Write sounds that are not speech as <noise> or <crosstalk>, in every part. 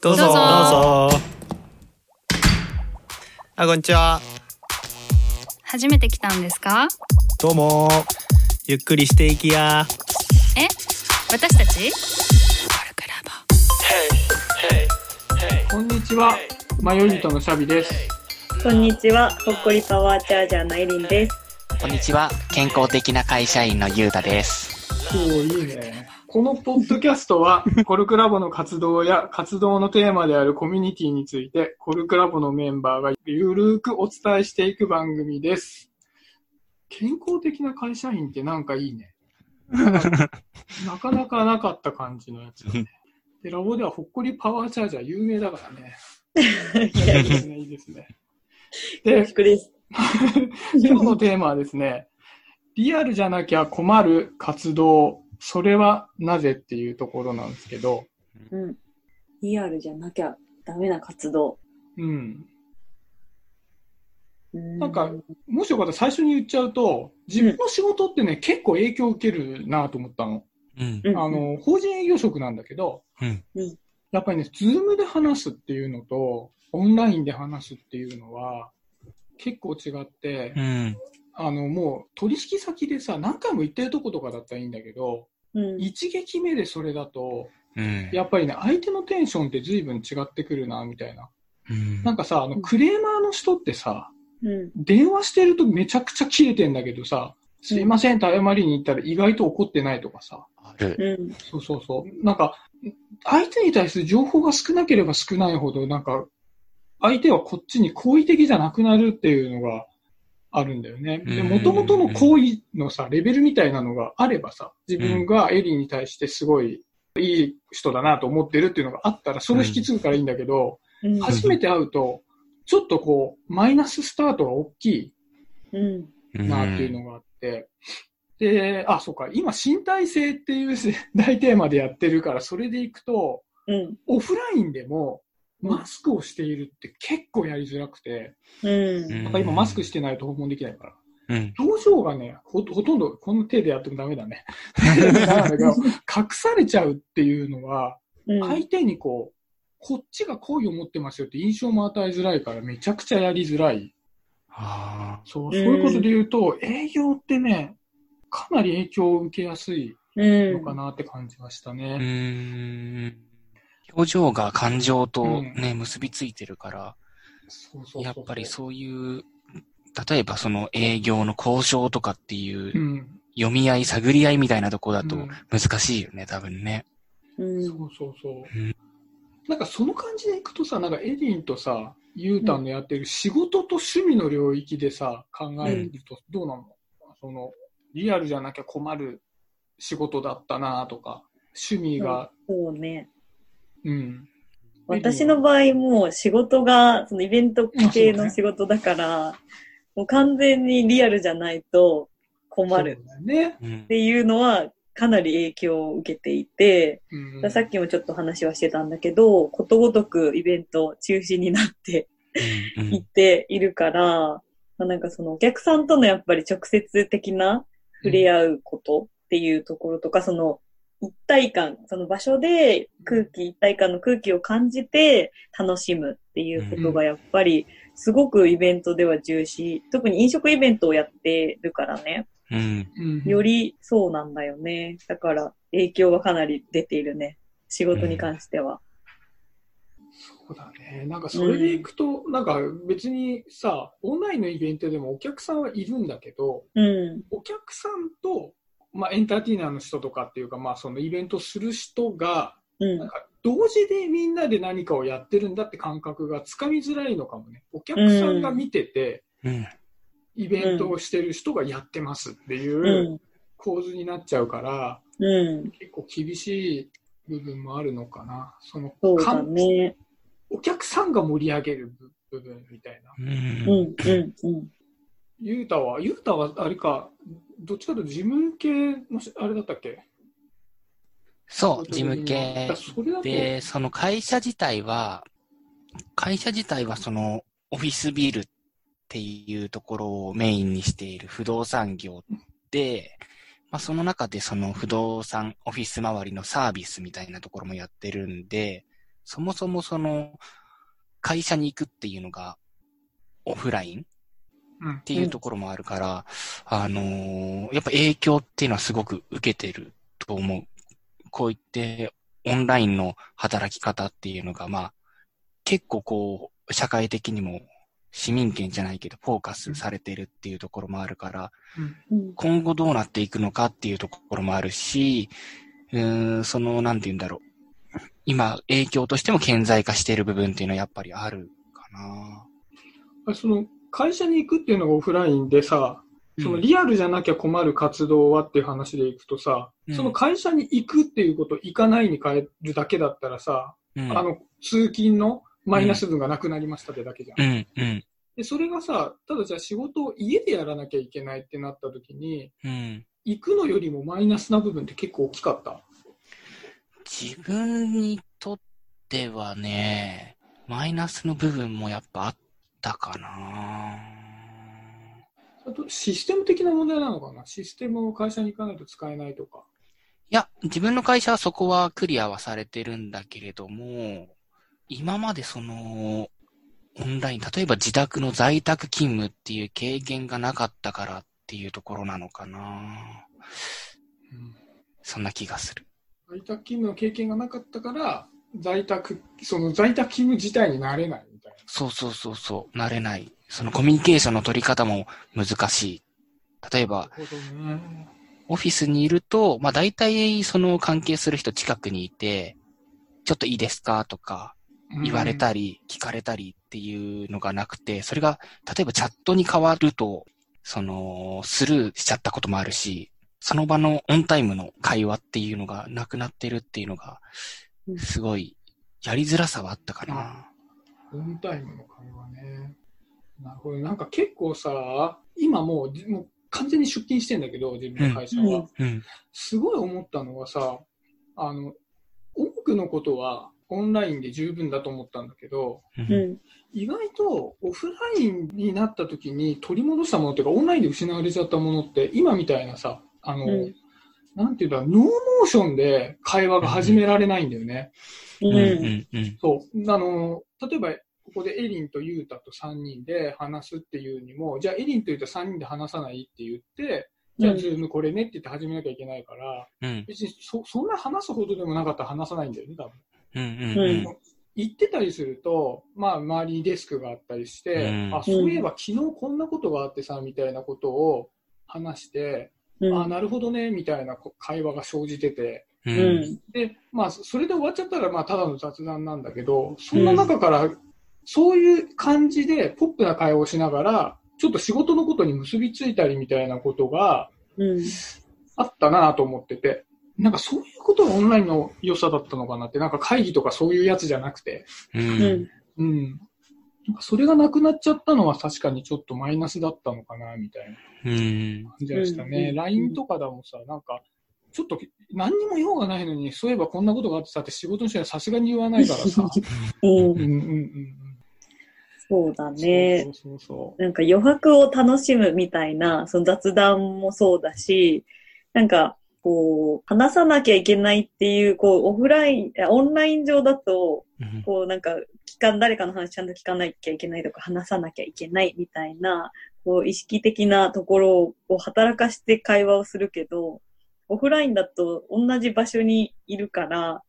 どうぞ。どうぞ。どうぞあこんにちは。初めて来たんですか？どうも。ゆっくりしていきや。え？私たち？こんにちは、迷い人のシャビです。こんにちは、ほっこりパワーチャージャーのエリンです。こんにちは。健康的な会社員のゆうたです。おーいいね。このポッドキャストは、<laughs> コルクラボの活動や活動のテーマであるコミュニティについて、コルクラボのメンバーがゆるーくお伝えしていく番組です。健康的な会社員ってなんかいいね。<laughs> なかなかなかった感じのやつだね。で、ラボではほっこりパワーチャージャー有名だからね。いいですね、いいですね。で。今日のテーマはですね、リアルじゃなきゃ困る活動、それはなぜっていうところなんですけど、うん。リアルじゃなきゃダメな活動。うん。うんなんかもしよかったら最初に言っちゃうと、自分の仕事ってね、結構影響を受けるなと思ったの。うん。うんあの、法人営業職なんだけど、うんやっぱりね、ズームで話すっていうのと、オンラインで話すっていうのは、結構違って、うん。あの、もう取引先でさ、何回も行ってるとことかだったらいいんだけど、うん。一撃目でそれだと、うん。やっぱりね、相手のテンションって随分違ってくるな、みたいな。うんなんかさ、あの、うんクレーマーの人ってさ、うん。電話してるとめちゃくちゃ切れてんだけどさ、すいませんって謝りに行ったら意外と怒ってないとかさ。うん。そうそうそう。なんか、相手に対する情報が少なければ少ないほど、なんか、相手はこっちに好意的じゃなくなるっていうのがあるんだよね。で、うん元々の好意のさ、レベルみたいなのがあればさ、自分がエリーに対してすごいいい人だなと思ってるっていうのがあったら、それを引き継ぐからいいんだけど、うん。初めて会うと、ちょっとこう、マイナススタートが大きうん。いなっていうのがあって、で、あ、そうか、今、身体性っていう <laughs> 大テーマでやってるから、それでいくと、うん。オフラインでも、うんマスクをしているって結構やりづらくて、うん。なんか今マスクしてないと訪問できないから。うん。表情がね、ほほとんどこの手でやってもダメだね。<laughs> なんだけど、隠されちゃうっていうのは、うん。相手にこう、こっちが好意を持ってますよって印象も与えづらいから、めちゃくちゃやりづらい。あそう、そういうことで言うと、営業ってね、かなり影響を受けやすいうん。のかなって感じましたーうね。ん。表情が感情とうんね、結びついてるから、そうそうそうやっぱりそういう、例えばその営業の交渉とかっていううん。読み合い、探り合いみたいなとこだとうん難しいよね、多分ね。うん。そうそうそう。うんなんかその感じでいくとさ、なんかエディンとさ、ユータンのやってる仕事と趣味の領域でさ、考えるとどうなの、その、リアルじゃなきゃ困る仕事だったなとか、趣味が、そうね。うん。私の場合もう仕事が、そのイベント系の仕事だから、もう完全にリアルじゃないと困るっ。ていうのはかなり影響を受けていて、うん、さっきもちょっと話はしてたんだけど、ことごとくイベント中止になってうんいっているから、まあ、なんかそのお客さんとのやっぱり直接的な触れ合うことっていうところとか、その一体感、その場所で空気、一体感の空気を感じて楽しむっていうことがやっぱりすごくイベントでは重視、特に飲食イベントをやってるからね、うん。うんよりそうなんだよね。だから影響はかなり出ているね。仕事に関しては。そうだね。なんかそれでいくと、なんか別にさ、オンラインのイベントでもお客さんはいるんだけど、うん。お客さんと、まあ、エンターテイナーの人とかっていうか、まあ、そのイベントする人が、うんなん。か同時でみんなで何かをやってるんだって感覚がつかみづらいのかもね。お客さんが見てて、うん。イベントをしてる人がやってますっていううん構図になっちゃうから、うん。結構厳しい部分もあるのかな。その、そね。お客さんが盛り上げる部分みたいな。うんうん。うん。うん。ゆうたは、ゆうたはあれか、どっちかというと事務系のし、あれだったっけ？そう、事務系で、その会社自体は、会社自体はそのオフィスビルっていうところをメインにしている不動産業で、まあその中でその不動産オフィス周りのサービスみたいなところもやってるんで、そもそもその、会社に行くっていうのが、オフラインうんっていうところもあるから、あのーやっぱ影響っていうのはすごく受けてると思う。こういって、オンラインの働き方っていうのが、まあ、結構こう、社会的にも市民権じゃないけど、フォーカスされてるっていうところもあるから、うん。今後どうなっていくのかっていうところもあるし、うーん、その、なんて言うんだろう。今、影響としても顕在化している部分っていうのはやっぱりあるかな。あその会社に行くっていうのがオフラインでさ、そのうんリアルじゃなきゃ困る活動はっていう話でいくとさ、うんその会社に行くっていうこと、行かないに変えるだけだったらさ、うんあの、通勤のマイナス分がなくなりましたってだけじゃん。うん、うん、で、それがさ、ただじゃあ仕事を家でやらなきゃいけないってなった時に、うん。行くのよりもマイナスな部分って結構大きかった？自分にとってはね、マイナスの部分もやっぱあったかな。あとシステム的な問題なのかな？システムを会社に行かないと使えないとか。いや、自分の会社はそこはクリアはされてるんだけれども、今までその、オンライン、例えば自宅の在宅勤務っていう経験がなかったからっていうところなのかな。そんな気がする。在宅勤務の経験がなかったから、在宅、その在宅勤務自体になれないそうそうそうそう、慣れない。そのコミュニケーションの取り方も難しい。例えば、ね。オフィスにいると、まあ大体その関係する人近くにいて、ちょっといいですか？とか言われたり、聞かれたりっていうのがなくて、それが例えばチャットに変わると、そのスルーしちゃったこともあるし、その場のオンタイムの会話っていうのがなくなってるっていうのがう、んすごいやりづらさはあったかな。オンタイムの会話ね。なるほど。なんか結構さ、今もう、じもう完全に出勤してんだけど、自分の会社は。うんうん。すごい思ったのはさ、あの、多くのことはオンラインで十分だと思ったんだけど。意外とオフラインになった時に取り戻したものっていうか、オンラインで失われちゃったものって、今みたいなさ、あの、うんなんていうんだ、ノーモーションで会話が始められないんだよね。うん。う。うんん。うん。そう。あの、例えば、ここでエリンとユータと3人で話すっていうにも、じゃあエリンとユータ3人で話さないって言って、じゃあ Zoomこれねって言って始めなきゃいけないから、うん。別にそそんな話すほどでもなかったら話さないんだよね、多分。うん。うん。行ってたりすると、まあ、周りにデスクがあったりして、うんあ、そういえば昨日こんなことがあってさ、みたいなことを話して、うん。あ、なるほどね、みたいなこ会話が生じてて、う。うんん。で、まあ、それで終わっちゃったら、まあ、ただの雑談なんだけど、そんな中から、そういう感じで、ポップな会話をしながら、ちょっと仕事のことに結びついたりみたいなことがうん。あったなと思ってて、なんかそういうことがオンラインの良さだったのかなって、なんか会議とかそういうやつじゃなくて、う。うんん。うん。なんかそれがなくなっちゃったのは確かにちょっとマイナスだったのかな、みたいなうん。感じがしたね。うん LINE とかでもさ、なんか、ちょっと何にも用がないのに、そういえばこんなことがあってさって仕事の人にはさすがに言わないからさ。<laughs> うんうんうんうんそうだうん。ね。そうそうそなんか余白を楽しむみたいな、その雑談もそうだし、なんか、こう、話さなきゃいけないっていう、こう、オフライン、えオンライン上だと、うん。こう、なんか、聞かん、誰かの話ちゃんと聞かなきゃいけないとか、話さなきゃいけないみたいな、こう、意識的なところを働かして会話をするけど、オフラインだと同じ場所にいるから、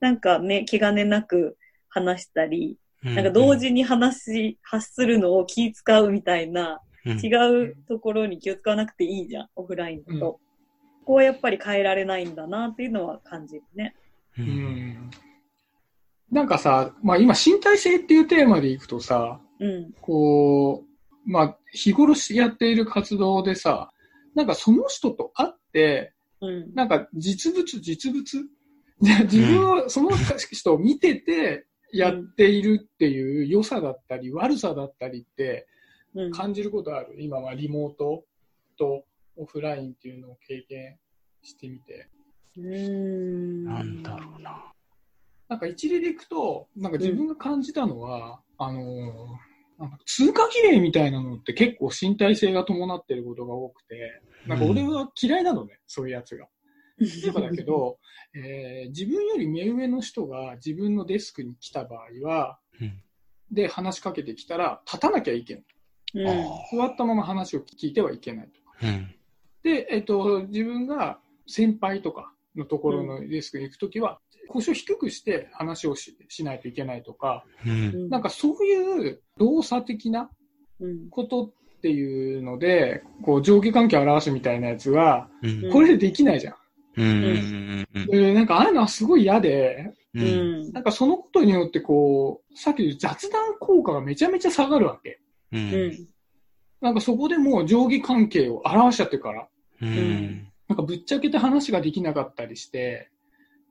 なんかね、気兼ねなく話したり、なんか同時に話し、発するのを気使うみたいな、うん違うところに気を使わなくていいじゃん、オフラインだと。ここはやっぱり変えられないんだなっていうのは感じるね。う。ん。なんかさ、まあ今身体性っていうテーマでいくとさ、うん。こう、まあ日頃やっている活動でさ、なんかその人と会って、うん。なんか実物、実物？<laughs> で自分はその人を見ててやっているっていう良さだったり悪さだったりってうん。感じることある？今はリモートとオフラインっていうのを経験してみて。うーん。なんだろうな。なんか一例でいくと、なんか自分が感じたのは、あのーなんか通過儀礼みたいなのって結構身体性が伴ってることが多くて、なんか俺は嫌いなのね、そういうやつが。例えばだけど、<laughs> えー自分より目上の人が自分のデスクに来た場合は、うんで、話しかけてきたら、立たなきゃいけない。うん。あ座ったまま話を聞いてはいけないと。ーうん。で、えっと、自分が先輩とかのところのデスクに行くときは、腰を低くして話をししないといけないとか、うん。なんかそういう動作的なうん。ことっていうので、こう上下関係を表すみたいなやつが、うん。これでできないじゃん。うん。うん。うん。でなんかああいうのはすごい嫌で、う。うんん。なんかそのことによってこう、さっき言った雑談効果がめちゃめちゃ下がるわけ。う。うんん。なんかそこでもう上下関係を表しちゃってるから、うん。なんかぶっちゃけて話ができなかったりして、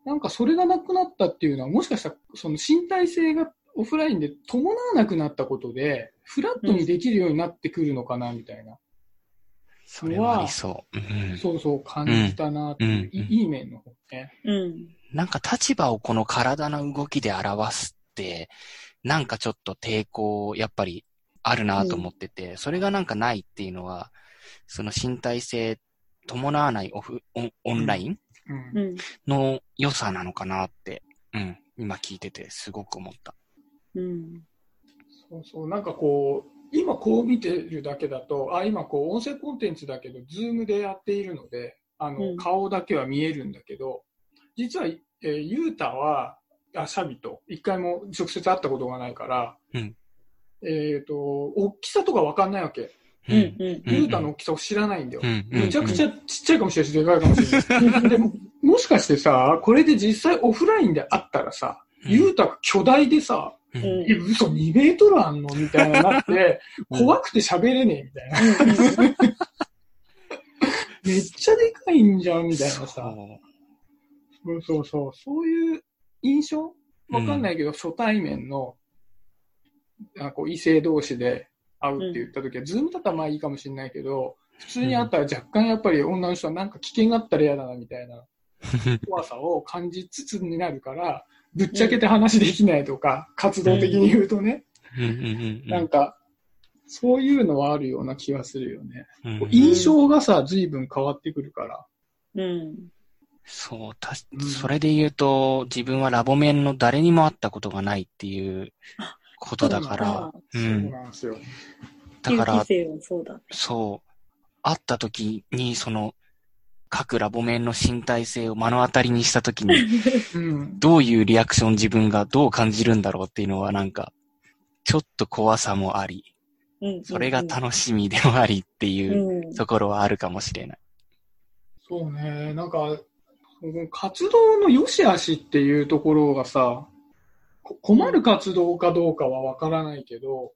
なんかそれがなくなったっていうのは、もしかしたらその身体性がオフラインで伴わなくなったことで、フラットにできるようになってくるのかなみたいな、それはありそう。うん。そうそう感じたなっていう、うんいいい面の方ね。うん。なんか立場をこの体の動きで表すって、なんかちょっと抵抗、やっぱりあるなと思ってて、それがなんかないっていうのは、その身体性伴わないオフ、オンオンライン？の良さなのかなって、うん、今聞いててすごく思った。うん。そうそう、なんかこう、今こう見てるだけだと、あ、今こう音声コンテンツだけど、ズームでやっているので、あの、うん顔だけは見えるんだけど、実は、えー、ゆうたは、あ、シャビと、一回も直接会ったことがないから、うんえっ、と、大きさとかわかんないわけ。うん。うん。うんゆうたの大きさを知らないんだよ。うん。めちゃくちゃちっちゃいかもしれないし、でかいかもしれない。でも、もしかしてさ、これで実際オフラインで会ったらさ、ゆうたが巨大でさ、うん嘘2メートルあんの？みたいななって、うん怖くて喋れねえみたいな。めっちゃでかいんじゃんみたいなさ。そうそうそう。そういう印象？わかんないけど、初対面の、あこう異性同士で会うって言った時は、ズームだったらまあいいかもしれないけど、普通に会ったら若干やっぱり女の人はなんか危険があったら嫌だなみたいな <laughs> 怖さを感じつつになるから、ぶっちゃけて話できないとか、活動的に言うとね、なんか、そういうのはあるような気がするよね。うん。印象がさ、随分変わってくるから。うん。そう、たそれで言うと、自分はラボ面の誰にも会ったことがないっていう <laughs> ことだから、うそうん。なんですよ。だからそうだ。そう、会った時に、その、各ラボ面の身体性を目の当たりにした時に、<laughs> うん。どういうリアクション自分がどう感じるんだろうっていうのはなんか、ちょっと怖さもあり、うん。それが楽しみでもありっていううん。ところはあるかもしれない。そうね。なんか、活動の良し悪しっていうところがさ、こ困る活動かどうかはわからないけど、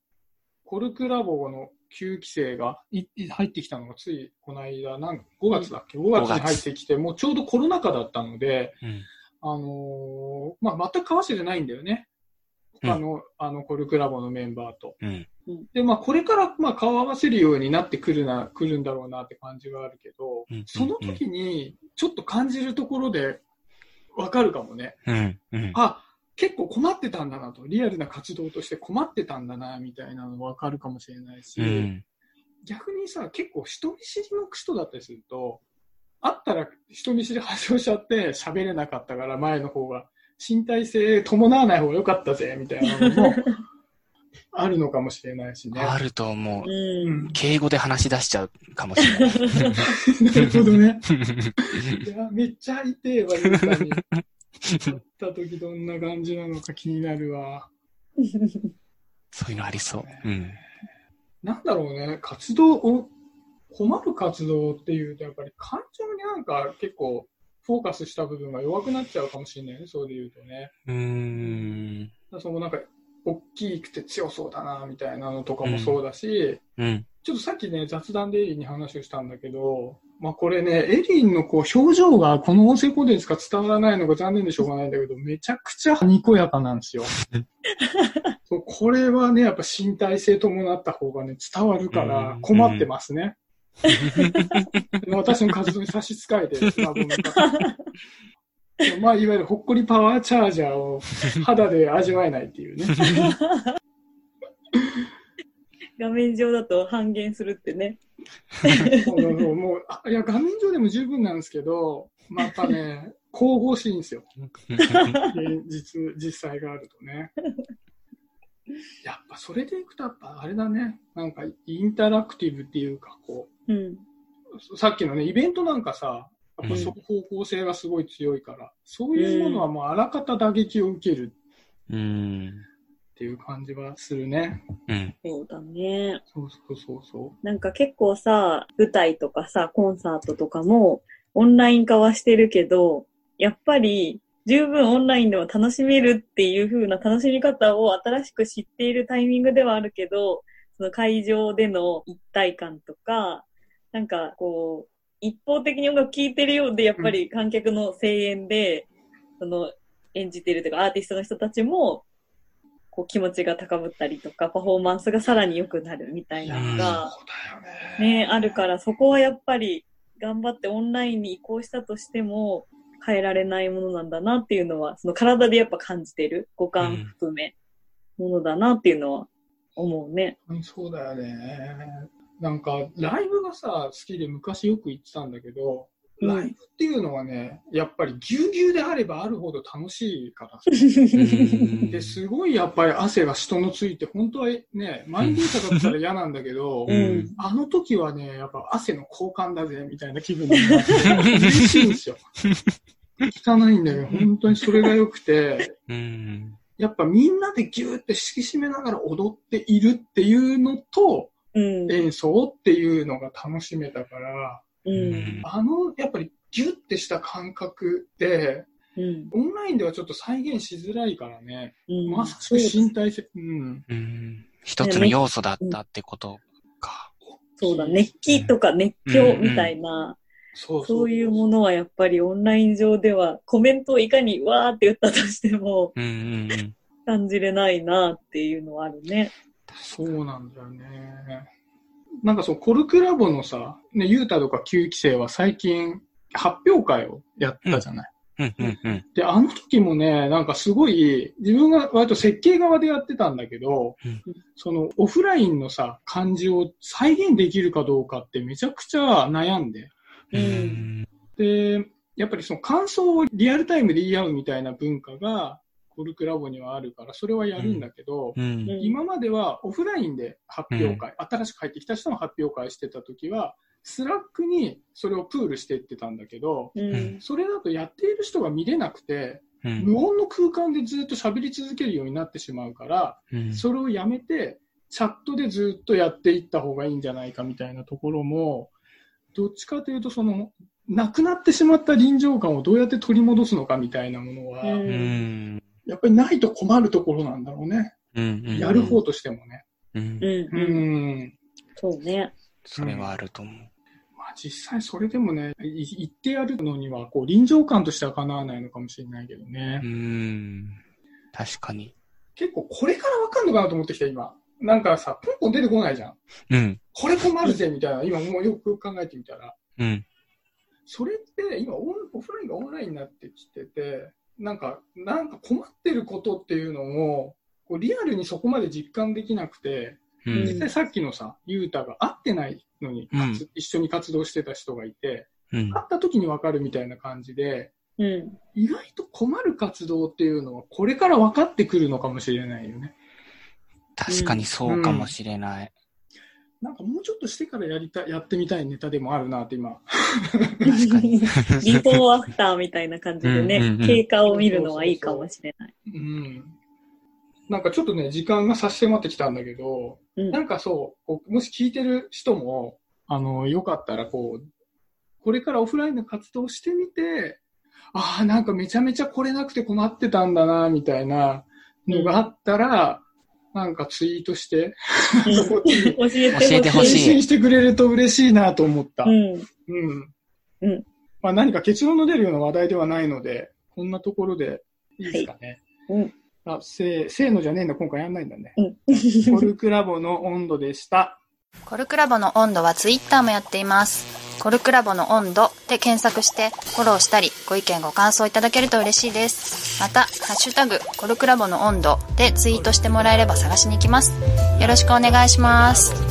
コルクラボの旧規制がいい入ってきたのがついこの間、なん5月だっけ ?5 月に入ってきて、もうちょうどコロナ禍だったので、うん。あのーまあ、全く交わせてないんだよね。うん他の、あの、コルクラボのメンバーと。うん。で、まあ、これから、まあ、顔合わせるようになってくるな、くるんだろうなって感じはあるけど、うんその時に、ちょっと感じるところで、わかるかもね。うん。うん。あ、結構困ってたんだなと、リアルな活動として困ってたんだな、みたいなのわかるかもしれないし、うん。逆にさ、結構人見知りの人だったりすると、会ったら人見知り発症しちゃって喋れなかったから前の方が、身体性伴わない方が良かったぜ、みたいなのもあるのかもしれないしね。あると思う。うん。敬語で話し出しちゃうかもしれない。<laughs> なるほどね。いや、めっちゃ痛えわ、ゆうたに。会った時どんな感じなのか気になるわ。そういうのありそう。うん。なんだろうね、活動を、困る活動っていうと、やっぱり感情になんか結構フォーカスした部分が弱くなっちゃうかもしれないね、そうで言うとね。うーん。そのなんか、大きくて強そうだな、みたいなのとかもそうだし、うん。ちょっとさっきね、雑談でエリンに話をしたんだけど、まあこれね、エリンのこう表情がこの音声コンテンツが伝わらないのが残念でしょうがないんだけど、めちゃくちゃにこやかなんですよ。<laughs> そうこれはね、やっぱ身体性伴った方がね、伝わるからうん困ってますね。<laughs> 私の活動に差し支えて、スマホの中 <laughs> まあ、いわゆるほっこりパワーチャージャーを肌で味わえないっていうね。画面上だと半減するってね。そうそうそうもう、あいや、画面上でも十分なんですけど、またね、神々しいんですよ。<laughs> 現実、実際があるとね。やっぱそれでいくと、やっぱあれだね。なんかインタラクティブっていうか、こうん。う、さっきのね、イベントなんかさ、やっぱそこ方向性がすごい強いから、そういうものはもうあらかた打撃を受けるうん。っていう感じはするね。うん。そうだね。そうそうそうそなんか結構さ、舞台とかさ、コンサートとかもオンライン化はしてるけど、やっぱり十分オンラインでも楽しめるっていう風な楽しみ方を新しく知っているタイミングではあるけど、その会場での一体感とか、なんかこう、一方的に音楽聴いてるようで、やっぱり観客の声援で、その演じてるというかアーティストの人たちも、こう気持ちが高ぶったりとか、パフォーマンスがさらに良くなるみたいなのう。が、ね。ね、あるから、そこはやっぱり頑張ってオンラインに移行したとしても変えられないものなんだなっていうのは、その体でやっぱ感じてる五感含め、ものだなっていうのは思うね。うんそうだよね。なんか、ライブがさ、好きで昔よく行ってたんだけど、うんライブっていうのはね、やっぱりぎゅうぎゅうであればあるほど楽しいからで、すごいやっぱり汗が人のついて、本当はね、満員電車だったら嫌なんだけど、うんあの時はね、やっぱ汗の交換だぜ、みたいな気分になって、嬉しいんですよ。汚いんだけど、本当にそれが良くて、うん。やっぱみんなでギューって敷き締めながら踊っているっていうのと、うん。演奏っていうのが楽しめたから、うん。あの、やっぱりギュッてした感覚で、うん。オンラインではちょっと再現しづらいからね、うん。まさしく身体性、うん。うん。一つの要素だったってことか。そうだ、熱気とか熱狂みたいな、そうそういうものはやっぱりオンライン上ではコメントをいかにわーって言ったとしてもうんうんうん。感じれないなっていうのはあるね。そうなんだよね。なんかそう、コルクラボのさ、ね、ユータとか9期生は最近発表会をやったじゃない。うんうんうん。で、あの時もね、なんかすごい、自分が割と設計側でやってたんだけど、うんそのオフラインのさ、感じを再現できるかどうかってめちゃくちゃ悩んで。ううんん。で、やっぱりその感想をリアルタイムで言い合うみたいな文化が、コルクラボにはあるから、それはやるんだけど、うん。今まではオフラインで発表会、新しく入ってきた人の発表会してた時は、 Slackにそれをプールしていってたんだけど、うん。それだとやっている人が見れなくて、うん無音の空間でずっと喋り続けるようになってしまうから、うんそれをやめて、チャットでずっとやっていった方がいいんじゃないかみたいなところも、どっちかというと、その、なくなってしまった臨場感をどうやって取り戻すのかみたいなものは、うんうん。やっぱりないと困るところなんだろうね。うん。やる方としてもね。うん。うん。ううん。ん。そうね。それはあると思う。まあ実際それでもね、い言ってやるのには、こう、臨場感としてはかなわないのかもしれないけどね。うん。確かに。結構これからわかんのかなと思ってきた、今。なんかさ、ポンポン出てこないじゃん。うん。これ困るぜ、みたいな。今もうよく考えてみたら。うん。それって今オン、オフラインがオンラインになってきてて、なんか、なんか困ってることっていうのも、こうリアルにそこまで実感できなくて、うん。実際さっきのさ、ユータが会ってないのに、うんかつ一緒に活動してた人がいて、うん。会った時にわかるみたいな感じで、うん。意外と困る活動っていうのは、これから分かってくるのかもしれないよね。確かにそうかもしれない。なんかもうちょっとしてからやりたい、やってみたいネタでもあるなって今。確かに。ビフォーアフターみたいな感じでね、うんうんうん経過を見るのはいいかもしれない。うん。なんかちょっとね、時間が差し迫ってきたんだけど、うんなんかそう、こうもし聞いてる人も、あの、よかったらこう、これからオフラインの活動をしてみて、ああ、なんかめちゃめちゃ来れなくて困ってたんだな、みたいなのがあったら、なんかツイートして、こっちに教えてほしい。教えてほしい返信してくれると嬉しいなと思った。うん。うん。うんまあ何か結論の出るような話題ではないので、こんなところでいいですかね。うん。あ、せー、せーのじゃねえんだ、今回やんないんだね。うん。コルクラボの温度でした。コルクラボの温度はツイッターもやっています。コルクラボの温度で検索してフォローしたりご意見ご感想いただけると嬉しいです。また、ハッシュタグコルクラボの温度でツイートしてもらえれば探しに行きます。よろしくお願いします。